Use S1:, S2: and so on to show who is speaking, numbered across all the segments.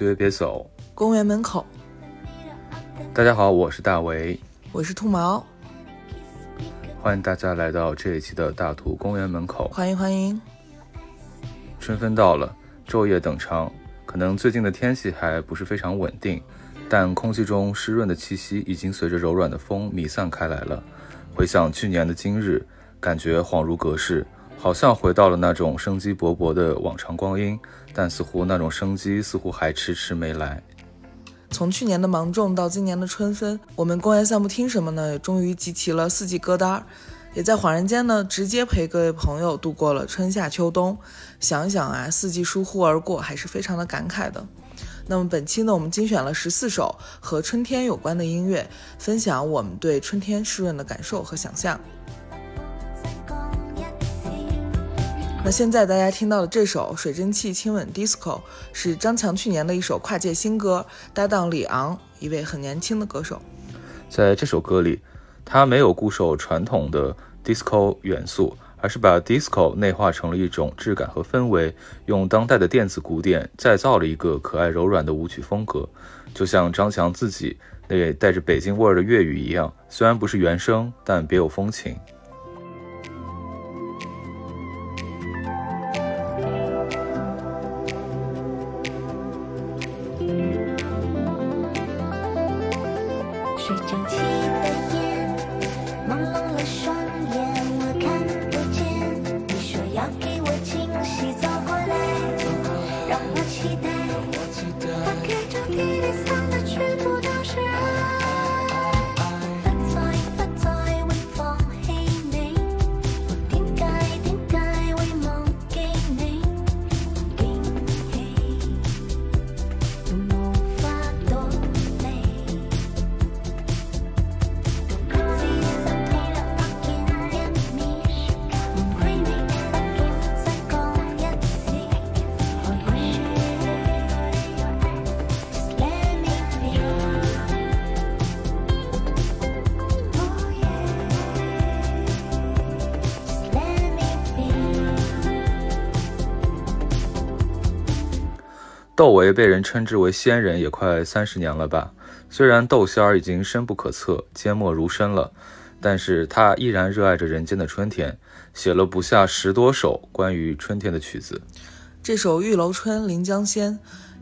S1: 放学别走，
S2: 公园门口。
S1: 大家好，我是大为，
S2: 我是兔毛，
S1: 欢迎大家来到这一期的大图公园门口。
S2: 欢迎欢迎。
S1: 春分到了，昼夜等长，可能最近的天气还不是非常稳定，但空气中湿润的气息已经随着柔软的风弥散开来了。回想去年的今日，感觉恍如隔世。好像回到了那种生机勃勃的往常光阴，但似乎那种生机似乎还迟迟没来。
S2: 从去年的芒种到今年的春分，我们公园散步听什么呢？也终于集齐了四季歌单儿，也在恍然间呢，直接陪各位朋友度过了春夏秋冬。想想啊，四季疏忽而过，还是非常的感慨的。那么本期呢，我们精选了十四首和春天有关的音乐，分享我们对春天湿润的感受和想象。那现在大家听到的这首《水蒸气亲吻 Disco》是张强去年的一首跨界新歌，搭档李昂，一位很年轻的歌手。
S1: 在这首歌里，他没有固守传统的 Disco 元素，而是把 Disco 内化成了一种质感和氛围，用当代的电子鼓点再造了一个可爱柔软的舞曲风格，就像张强自己那带着北京味儿的粤语一样，虽然不是原声，但别有风情。称之为仙人，也快三十年了吧。虽然窦仙儿已经深不可测、缄默如深了，但是他依然热爱着人间的春天，写了不下十多首关于春天的曲子。
S2: 这首《玉楼春·临江仙》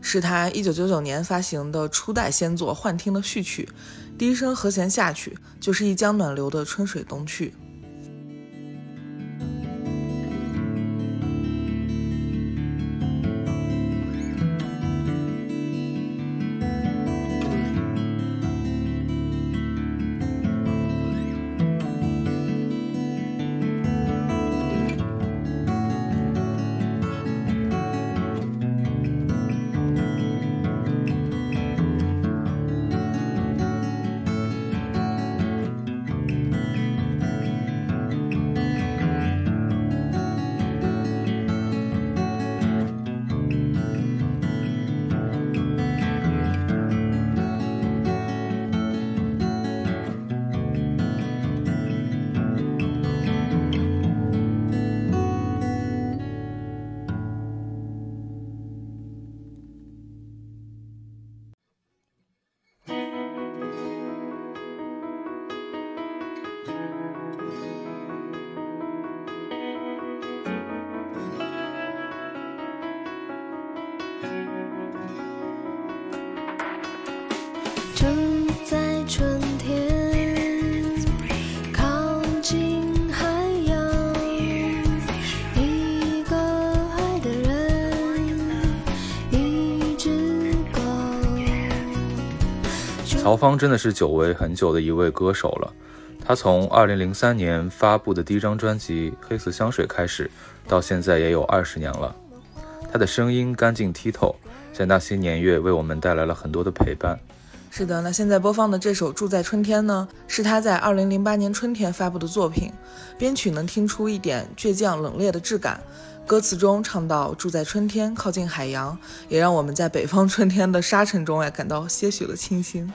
S2: 是他一九九九年发行的初代仙作《幻听》的序曲，第一声和弦下去就是一江暖流的春水东去。
S1: 曹芳真的是久违很久的一位歌手了。他从2003年发布的第一张专辑《黑色香水》开始，到现在也有二十年了。他的声音干净剔透，在那些年月为我们带来了很多的陪伴。
S2: 是的，那现在播放的这首《住在春天》呢，是他在2008年春天发布的作品。编曲能听出一点倔强冷冽的质感，歌词中唱到“住在春天，靠近海洋”，也让我们在北方春天的沙尘中哎感到些许的清新。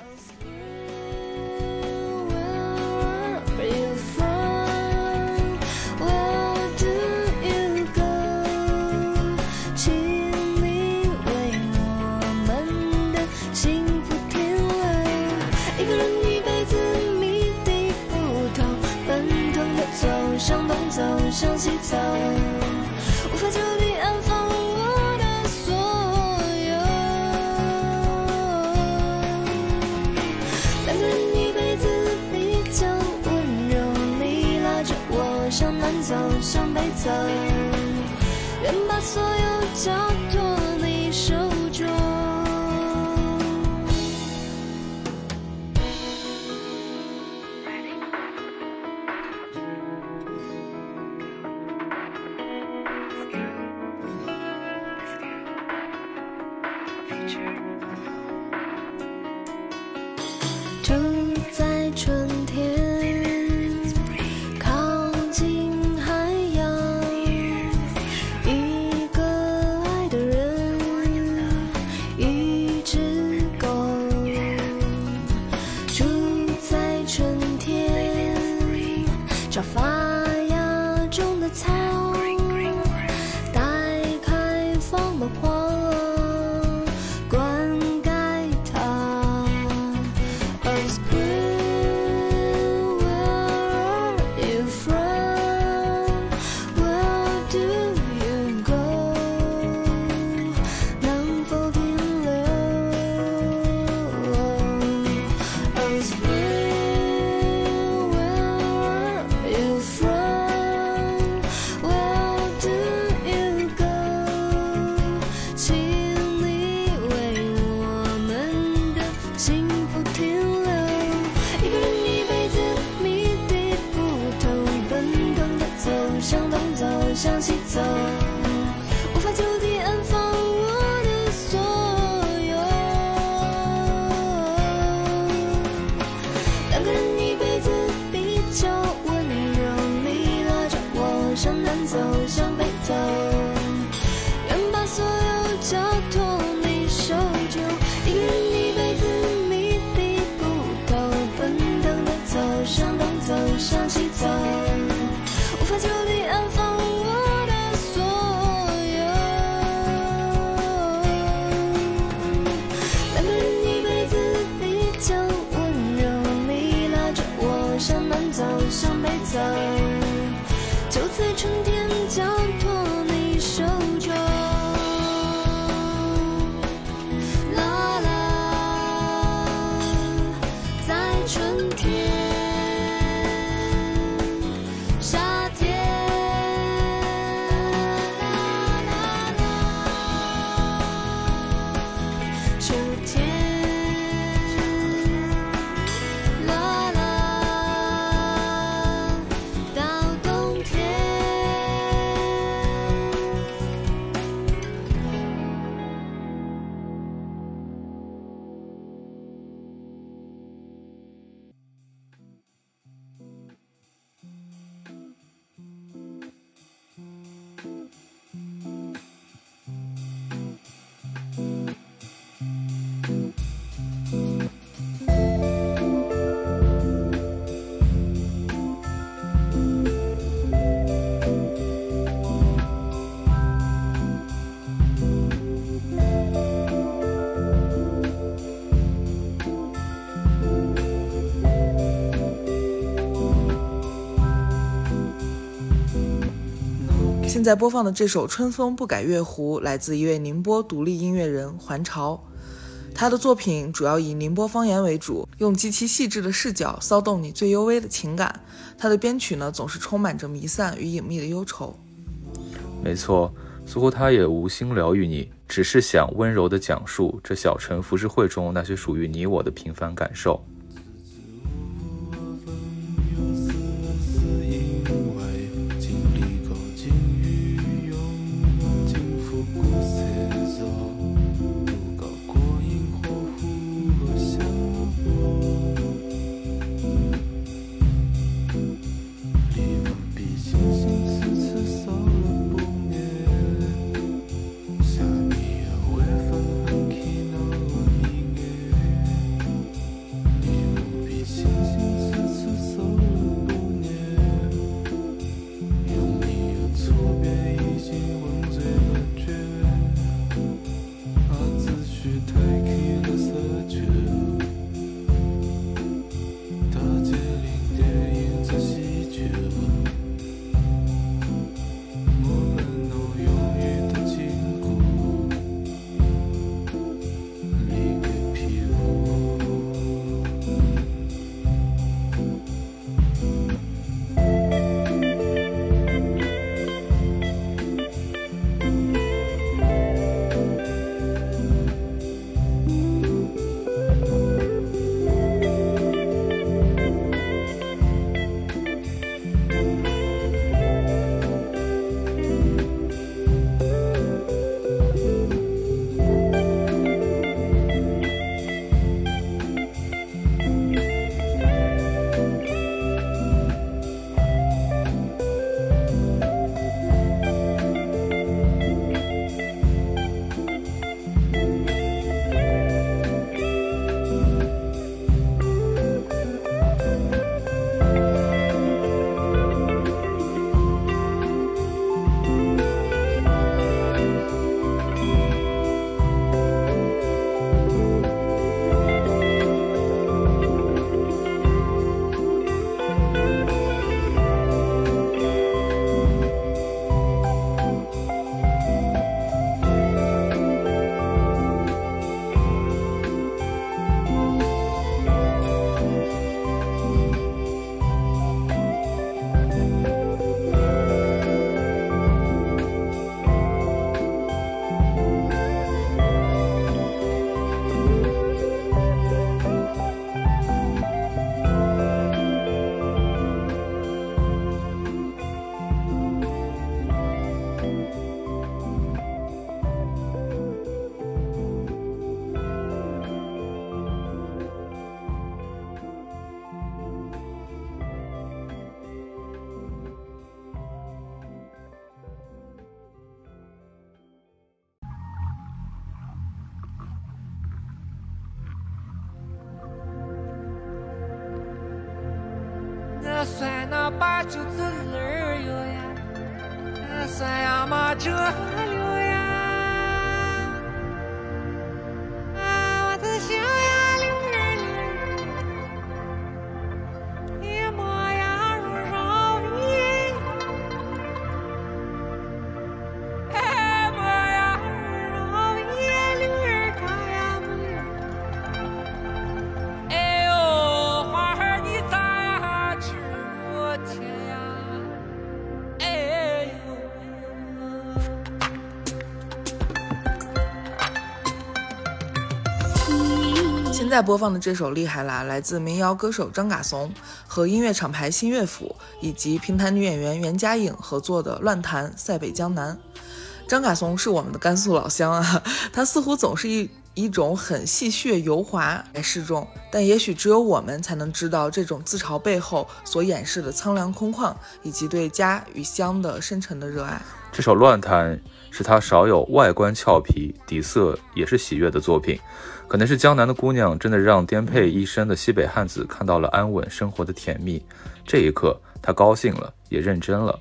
S3: 在
S2: 播放的这首《春风不改月湖》来自一位宁波独立音乐人环潮，他的作品主要以宁波方言为主，用极其细致的视角骚动你最幽微的情感。他的编曲呢，总是充满着弥散与隐秘的忧愁。
S4: 没错，似乎他也无心疗愈你，只是想温柔地讲述这小城浮世绘中那些属于你我的平凡感受。
S5: 把酒滋儿哟呀，三呀嘛这
S2: 在播放的这首《厉害啦》来自民谣歌手张嘎怂和音乐厂牌新乐府以及评弹女演员袁佳颖合作的《乱弹塞北江南》。张嘎怂是我们的甘肃老乡啊，他似乎总是一一种很戏谑油滑来示众，但也许只有我们才能知道这种自嘲背后所掩饰的苍凉空旷，以及对家与乡的深沉的热爱。
S1: 这首《乱弹》是他少有外观俏皮、底色也是喜悦的作品。可能是江南的姑娘真的让颠沛一生的西北汉子看到了安稳生活的甜蜜。这一刻，他高兴了，也认真了。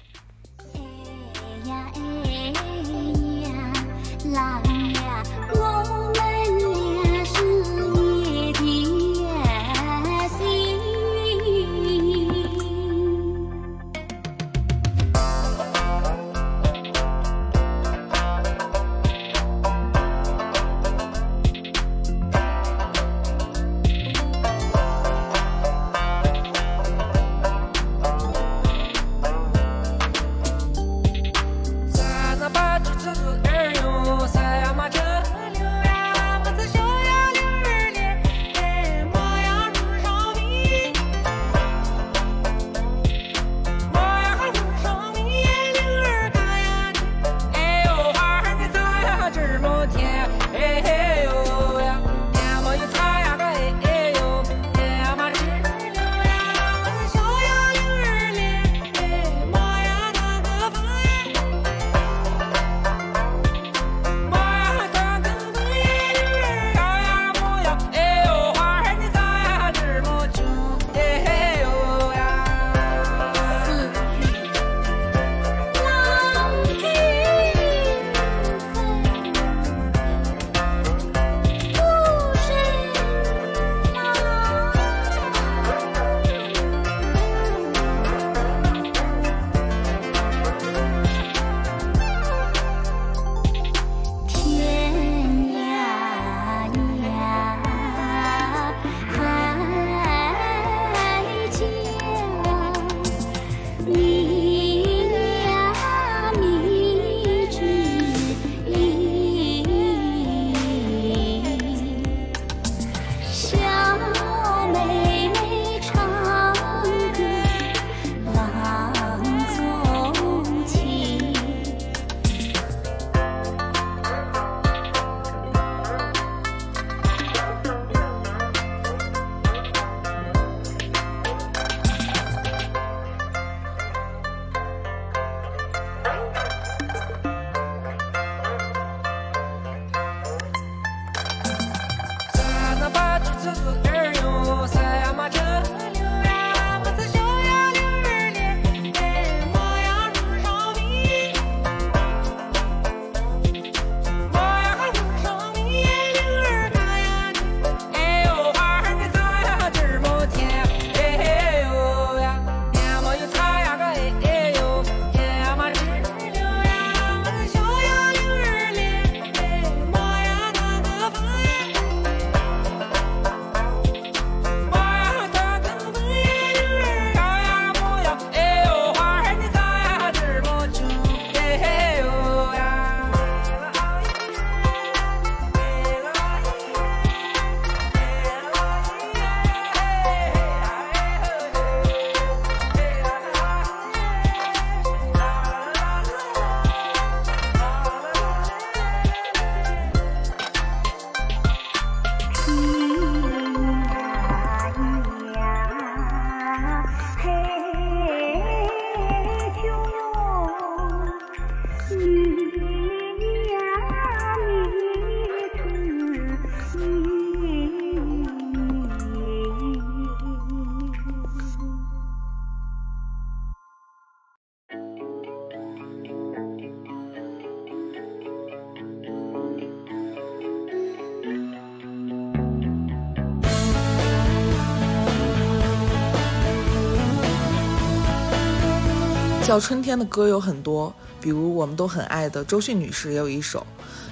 S2: 叫春天的歌有很多，比如我们都很爱的周迅女士也有一首。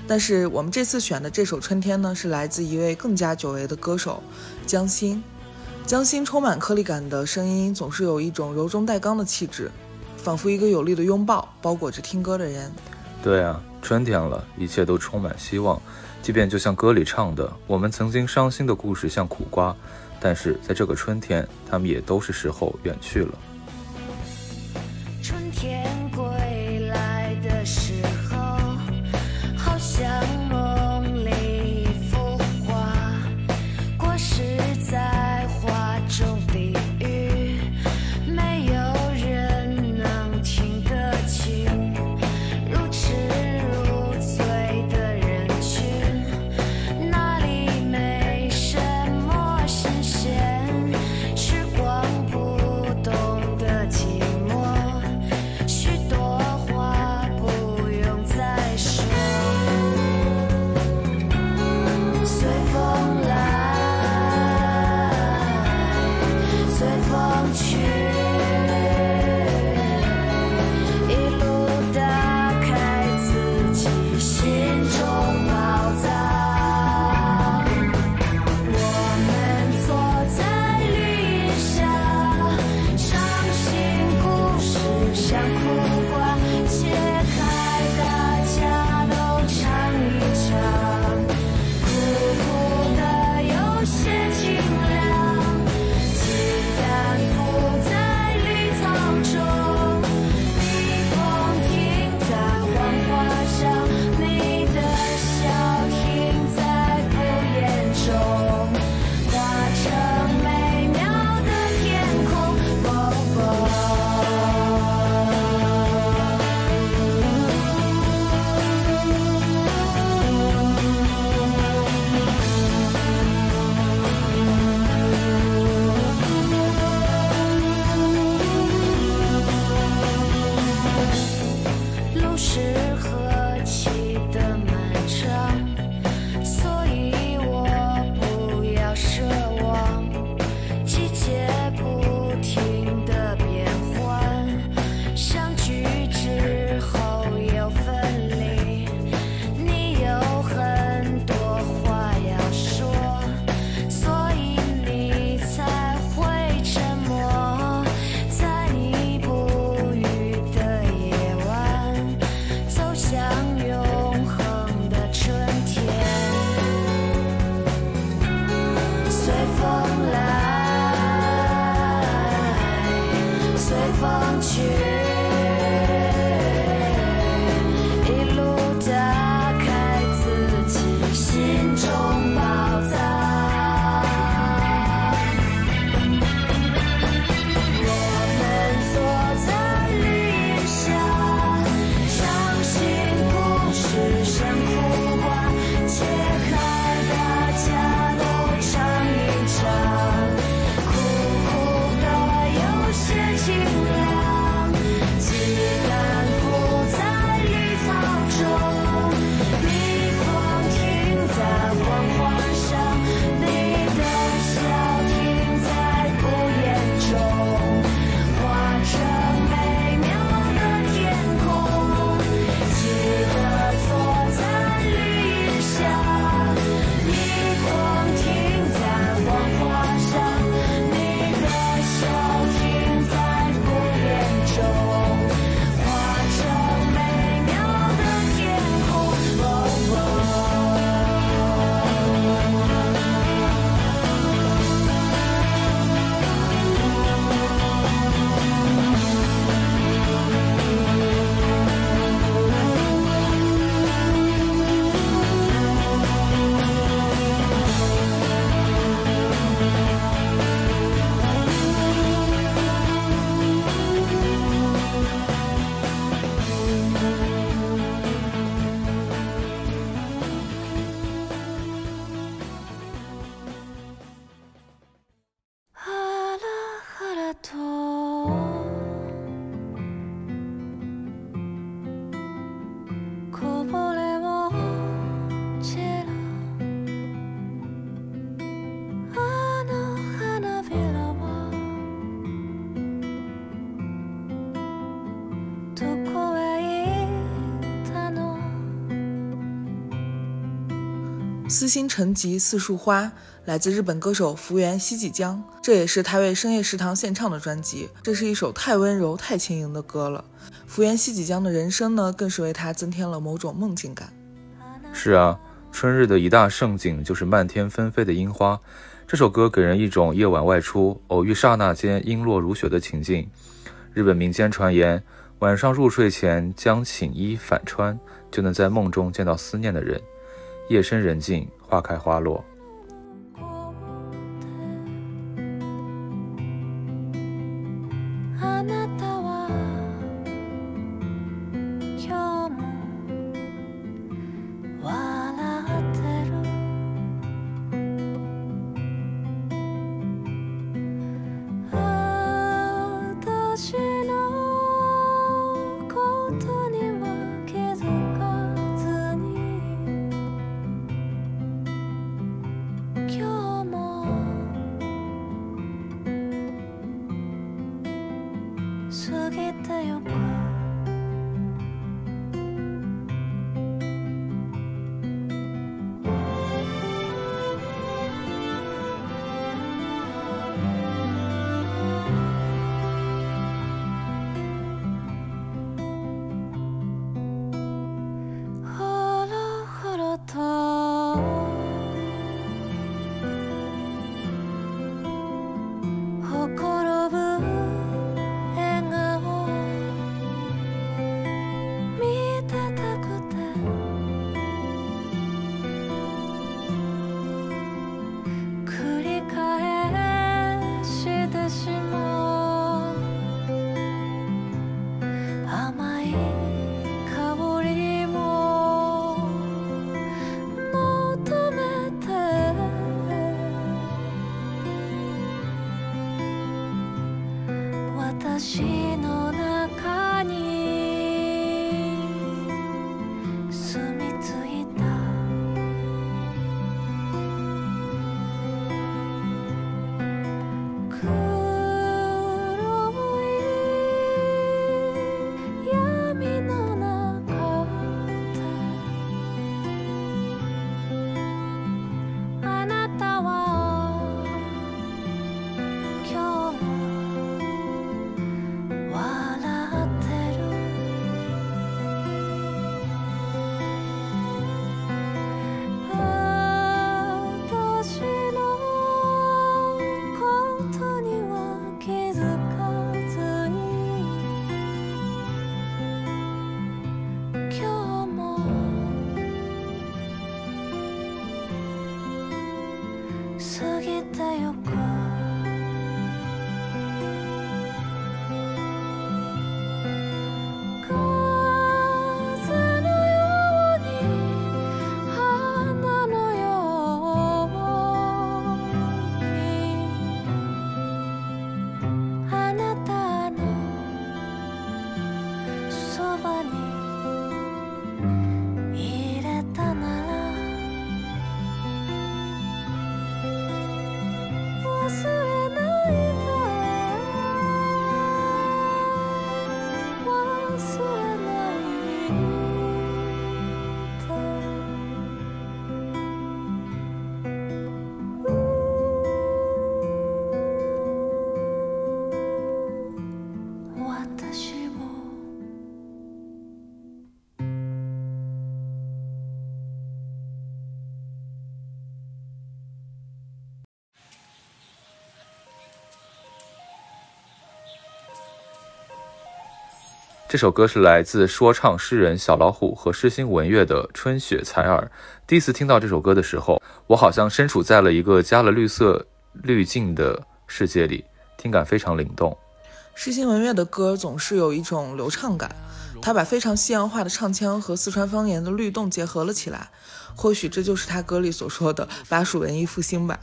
S2: 但是我们这次选的这首《春天》呢，是来自一位更加久违的歌手江心。江心充满颗粒感的声音，总是有一种柔中带刚的气质，仿佛一个有力的拥抱，包裹着听歌的人。
S1: 对啊，春天了，一切都充满希望。即便就像歌里唱的，我们曾经伤心的故事像苦瓜，但是在这个春天，他们也都是时候远去了。
S6: 春天。
S2: 私心成疾四树花来自日本歌手福原希纪江，这也是他为深夜食堂献唱的专辑。这是一首太温柔、太轻盈的歌了。福原希纪江的人声呢，更是为他增添了某种梦境感。
S7: 是啊，春日的一大盛景就是漫天纷飞的樱花。这首歌给人一种夜晚外出，偶遇刹那间樱落如雪的情境。日本民间传言，晚上入睡前将寝衣反穿，就能在梦中见到思念的人。夜深人静，花开花落。这首歌是来自说唱诗人小老虎和诗心文乐的《春雪采耳》。第一次听到这首歌的时候，我好像身处在了一个加了绿色滤镜的世界里，听感非常灵动。
S2: 诗心文乐的歌总是有一种流畅感，他把非常西洋化的唱腔和四川方言的律动结合了起来。或许这就是他歌里所说的巴蜀文艺复兴吧。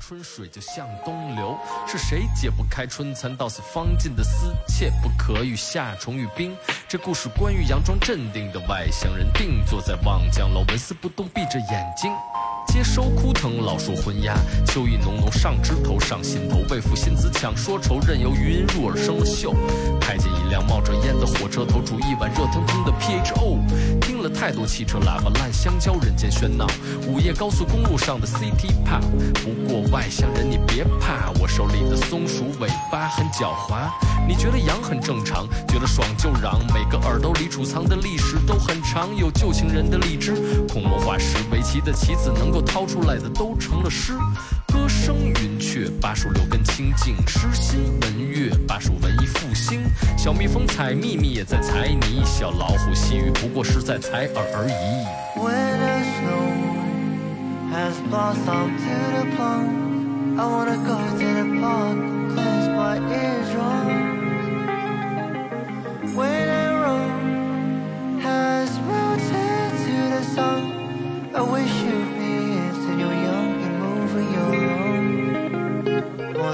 S8: 春水就向东流，是谁解不开春蚕到死方尽的丝？切不可与夏虫语冰。这故事关于佯装镇定的外乡人，定坐在望江楼，纹丝不动，闭着眼睛。接收枯藤老树昏鸦，秋意浓浓上枝头上心头，为赋新词强说愁，任由余音入耳生了锈。辆冒着烟的火车头煮一碗热腾腾的 PHO。听了太多汽车喇叭烂香蕉，人间喧闹。午夜高速公路上的 City Pop。不过外乡人你别怕，我手里的松鼠尾巴很狡猾。你觉得痒很正常，觉得爽就嚷。每个耳朵里储藏的历史都很长，有旧情人的荔枝，恐龙化石，围棋的棋子能够掏出来的都成了诗。歌声雀，巴蜀六根清净；诗心文乐，巴蜀文艺复兴。小蜜蜂采蜜蜜也在采泥，小老虎细雨不过是在采耳而已。
S9: When the snow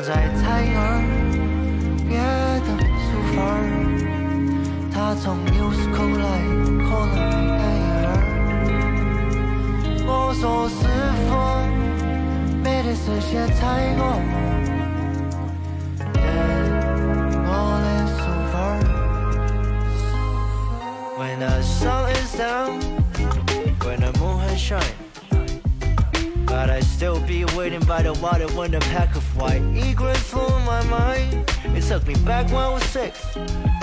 S9: 在猜儿，别的书法儿，他从纽斯口来，可能没儿。我所是否美的是些猜我，但我的书法儿。When the sun is down, when the moon has shine. But I still be waiting by the water when the pack of white egrets flew in my mind. It took me back when I was six.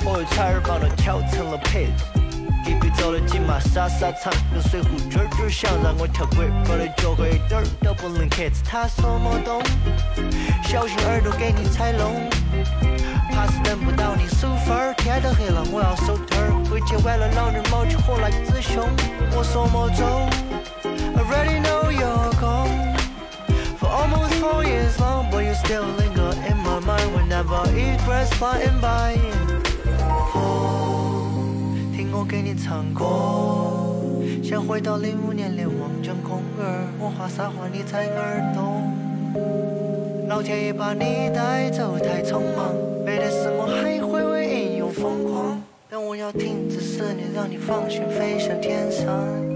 S9: 我有差儿帮我跳成了 pit。隔壁走了金马沙沙场，用水壶卷儿卷儿想让我跳轨，我的脚和一点儿都不能 catch。他说么懂？小心耳朵给你踩聋。怕是等不到你数分儿，天都黑了，我要收摊儿。回去晚了，老人冒起火来自凶。我说莫走 almost four years long, but you still linger in my mind whenever egrets flying by. 哦，听我给你唱歌，想回到零五年连望江空儿，我话啥话你才耳懂。老天爷把你带走太匆忙，美的是我还会为应用疯狂，但我要停止思念，让你放心飞向天上。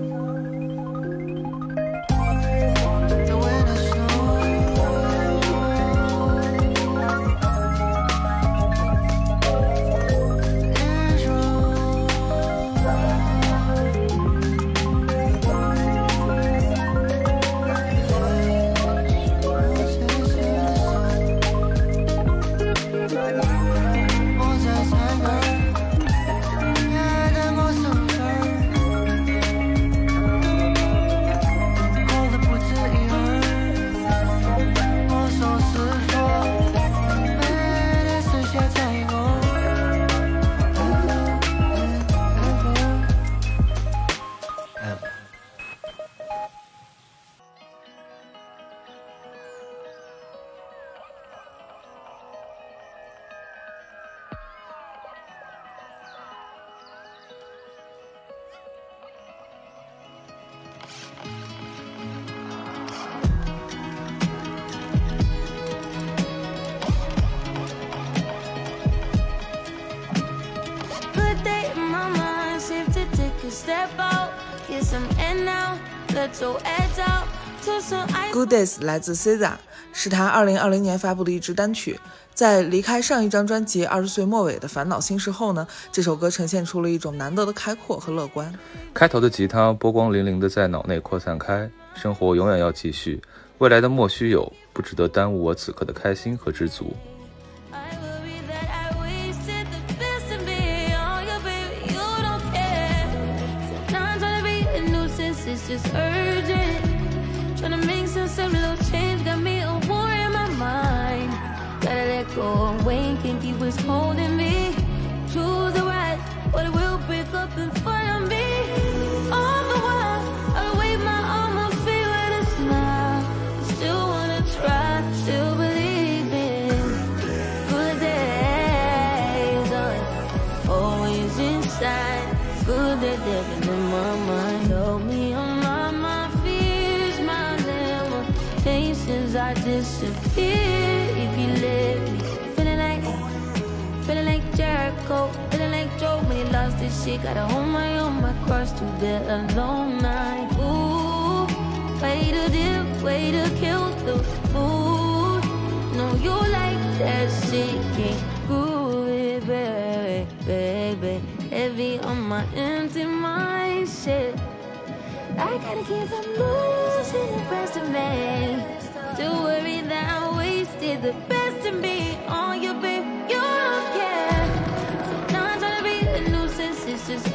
S6: Good
S2: Days 来自 SZA，是他2020年发布的一支单曲。在离开上一张专辑《二十岁末尾的烦恼心事》后呢，这首歌呈现出了一种难得的开阔和乐观。
S1: 开头的吉他波光粼粼的在脑内扩散开，生活永远要继续，未来的莫须有，不值得耽误我此刻的开心和知足。
S6: Limitations. I disappear if you let me. Feeling like, feeling like Jericho, feeling like Joe when he lost his shit. Gotta hold my own, my cross to bear alone night. Ooh, way to dip, way to kill the mood. No, you like that shit, can't prove it, baby, baby. on my empty mind. Shit. I gotta keep from losing the rest of me. Don't worry that I wasted the best of me on you, babe. You don't care. Not trying to be a nuisance, just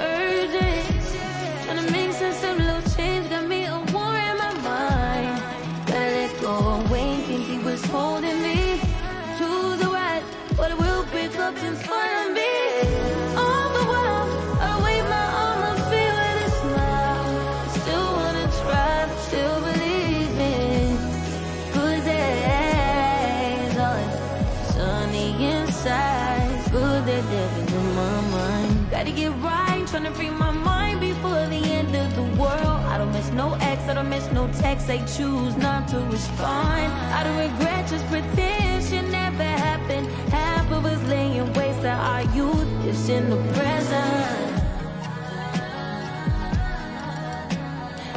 S6: I don't miss no text. They choose not to respond. I don't regret, just pretend shit never happened. Half of us laying waste to our youth is in the present.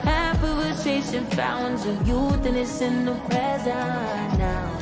S6: Half of us chasing fountains of youth and it's in the present now.《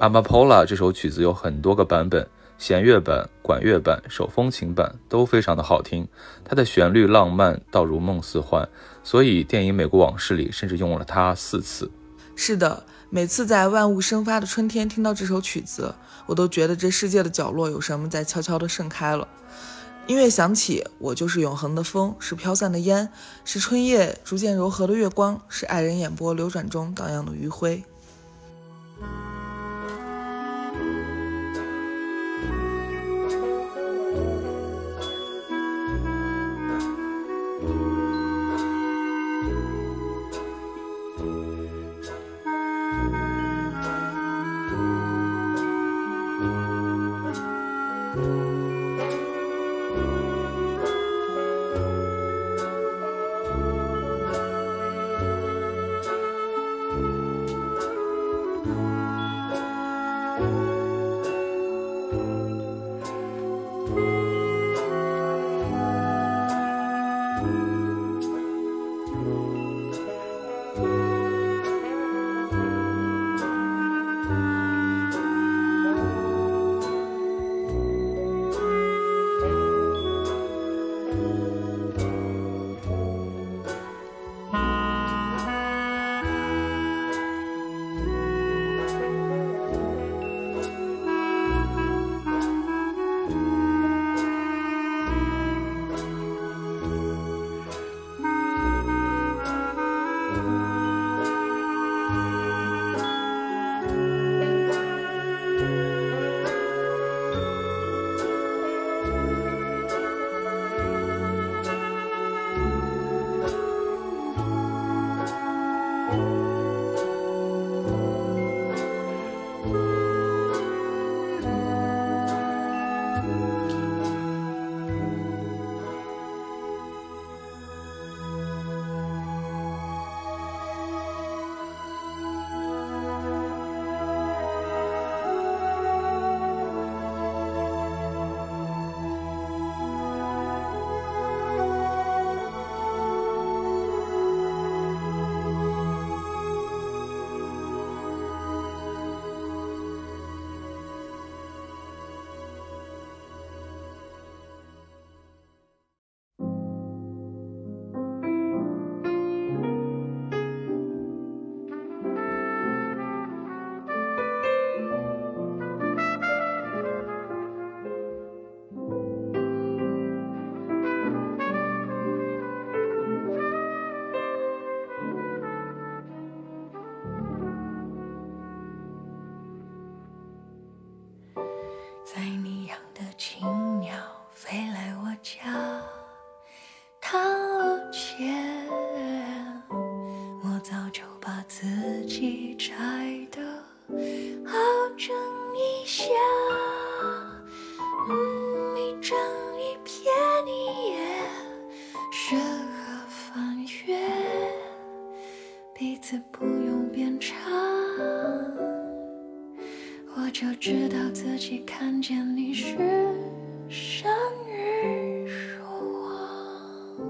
S1: Amapola》这首曲子有很多个版本，弦乐版、管乐版、手风琴版都非常的好听。它的旋律浪漫到如梦似幻，所以电影《美国往事》里甚至用了它四次。
S2: 是的，每次在万物生发的春天听到这首曲子，我都觉得这世界的角落有什么在悄悄地盛开了。音乐响起，我就是永恒的风，是飘散的烟，是春夜逐渐柔和的月光，是爱人眼波流转中荡漾的余晖。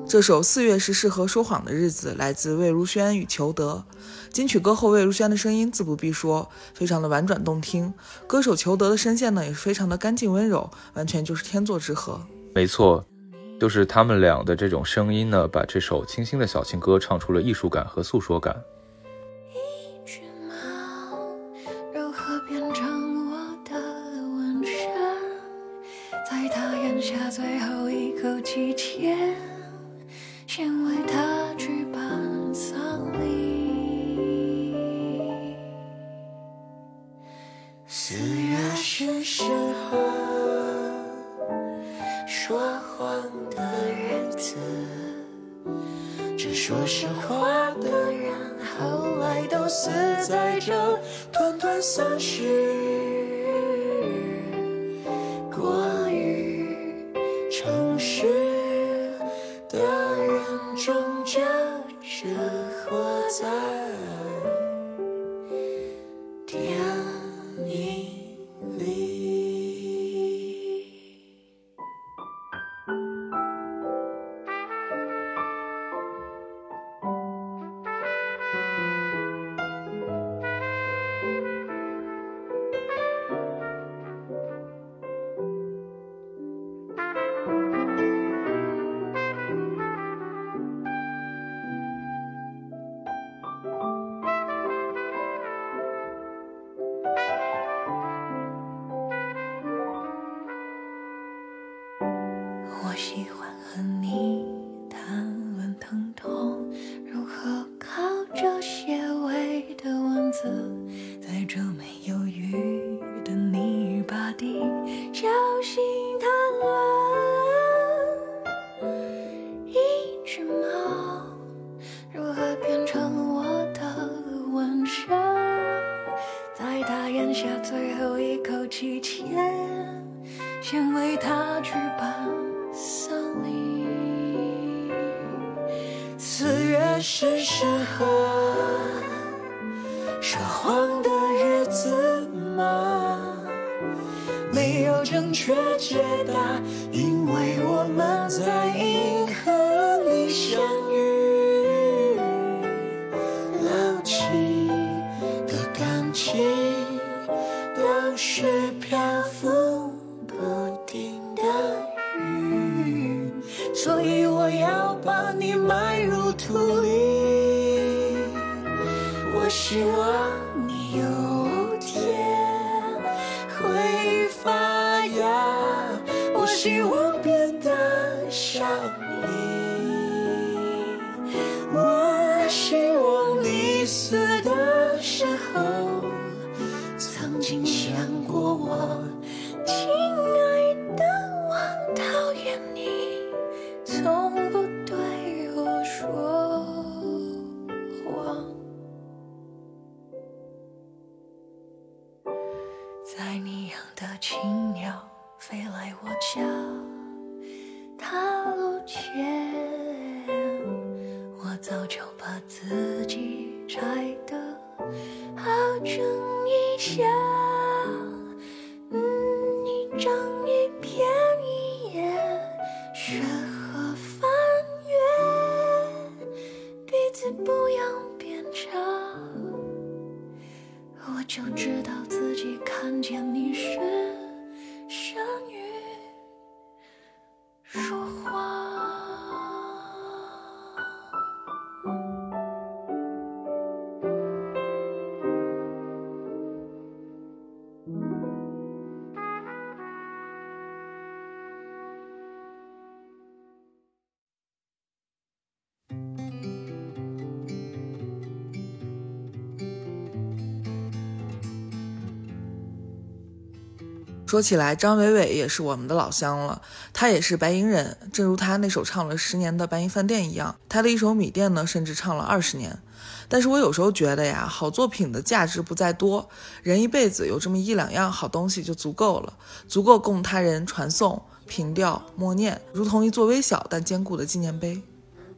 S2: 这首《四月是适合说谎的日子》来自魏如萱与裘德。金曲歌后魏如萱的声音自不必说，非常的婉转动听。歌手裘德的声线呢，也是非常的干净温柔，完全就是天作之合。
S1: 没错，就是他们俩的这种声音呢，把这首清新的小情歌唱出了艺术感和诉说感。
S7: 小心谈论。一只猫如何变成我的纹身，在它咽下最后一口气前。先为他举办丧礼。四月是适合这解答说
S2: 起来，张伟伟也是我们的老乡了，他也是白银人，正如他那首唱了十年的《白银饭店》一样，他的一首《米店》呢，甚至唱了二十年。但是我有时候觉得呀，好作品的价值不在多，人一辈子有这么一两样好东西就足够了，足够供他人传颂、凭吊、默念，如同一座微小但坚固的纪念碑。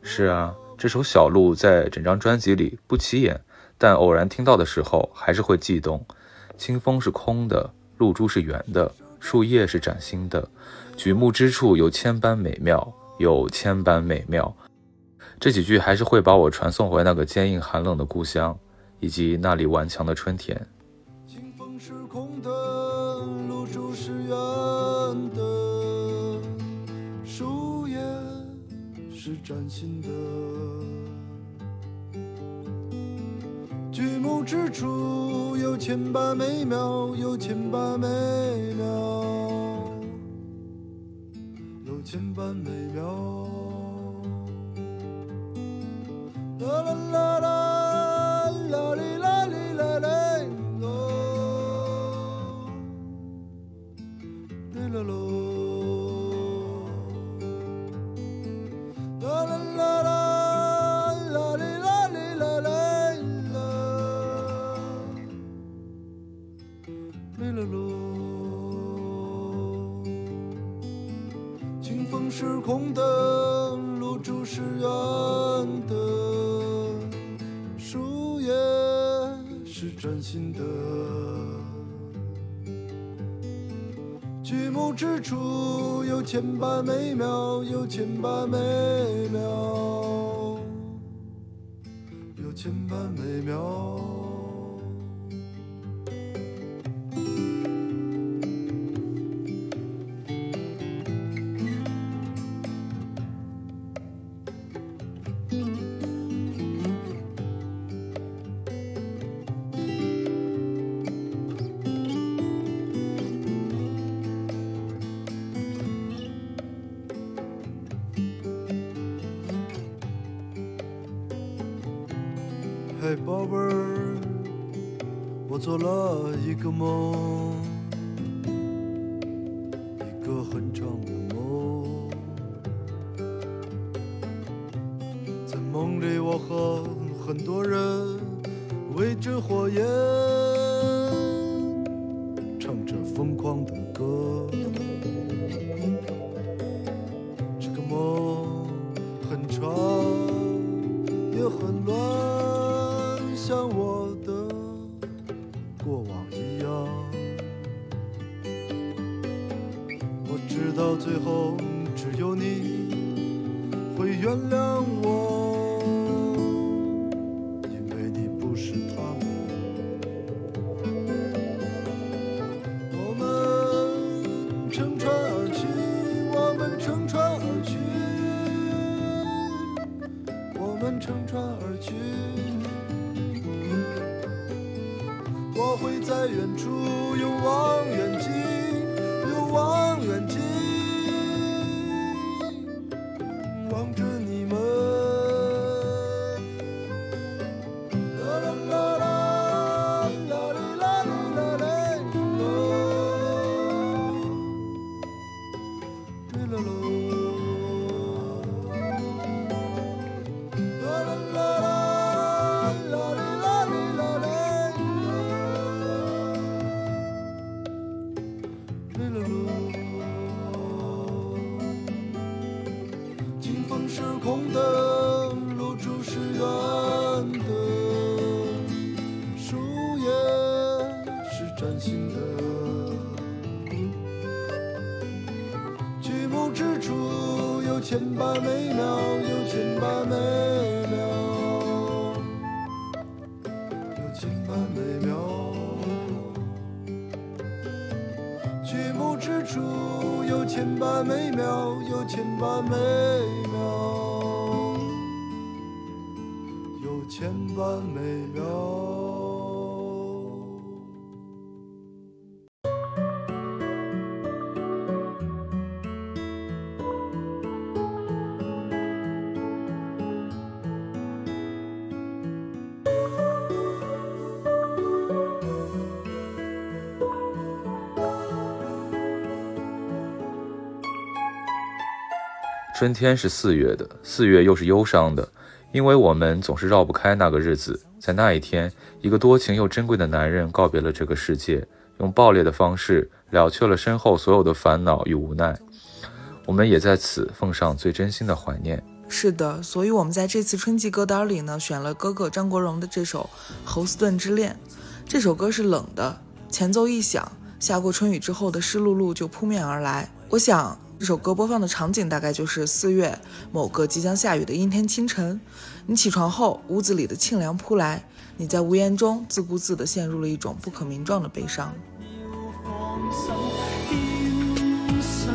S1: 是啊，这首《小路》在整张专辑里不起眼，但偶然听到的时候还是会悸动。清风是空的，露珠是圆的，树叶是崭新的，举目之处有千般美妙，有千般美妙。这几句还是会把我传送回那个坚硬寒冷的故乡，以及那里顽强的春天。
S10: 清风是空的，露珠是圆的，树叶是崭新的。目之处有千般美妙，有千般美妙，有千般美妙。啦啦啦啦，千般美妙，有千般美。最后只有你会原谅我，
S1: 春天是四月的，四月又是忧伤的，因为我们总是绕不开那个日子。在那一天，一个多情又珍贵的男人告别了这个世界，用爆裂的方式了却了身后所有的烦恼与无奈。我们也在此奉上最真心的怀念。
S2: 是的，所以我们在这次春季歌单里呢，选了哥哥张国荣的这首《侯斯顿之恋》。这首歌是冷的，前奏一响，下过春雨之后的湿漉漉就扑面而来。我想这首歌播放的场景大概就是四月某个即将下雨的阴天清晨，你起床后，屋子里的清凉扑来，你在无言中自顾自地陷入了一种不可名状的悲伤。
S11: 放手，邊想，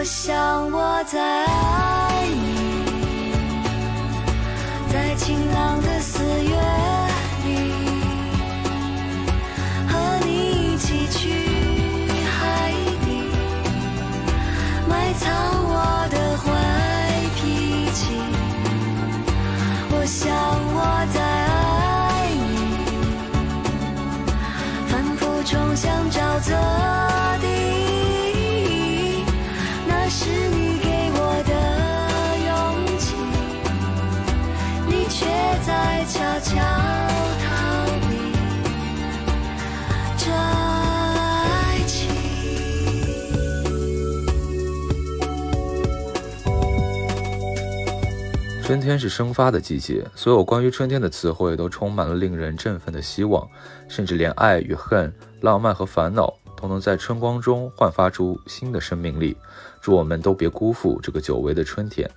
S11: 我想
S6: 我在爱你在晴朗的
S1: 春天是生发的季节，所有关于春天的词汇都充满了令人振奋的希望，甚至连爱与恨、浪漫和烦恼都能在春光中焕发出新的生命力。祝我们都别辜负这个久违的春天。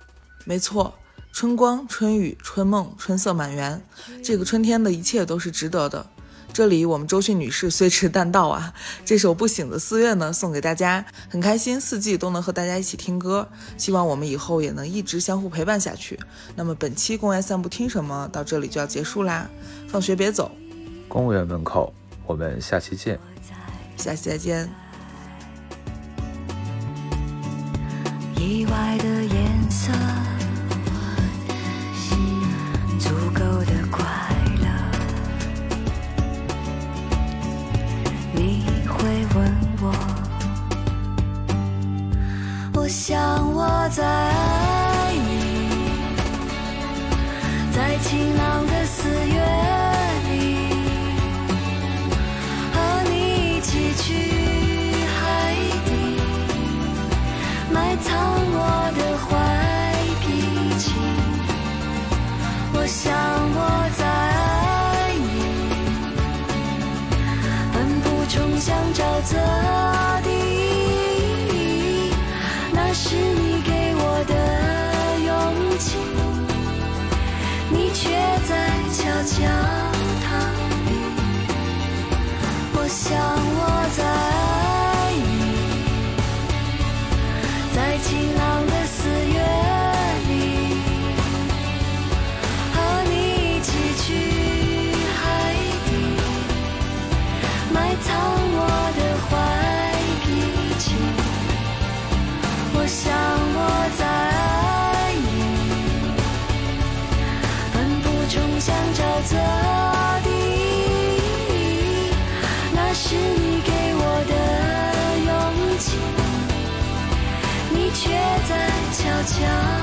S2: 没错，春光、春雨、春梦、春色满园，这个春天的一切都是值得的。这里我们周迅女士虽迟但到啊！这首《不醒的四月》呢，送给大家，很开心四季都能和大家一起听歌，希望我们以后也能一直相互陪伴下去。那么本期公园散步听什么到这里就要结束啦，放学别走，
S1: 公园门口，我们下期见。
S2: 下期再见。
S6: 意外的颜色，足够的快我想我在家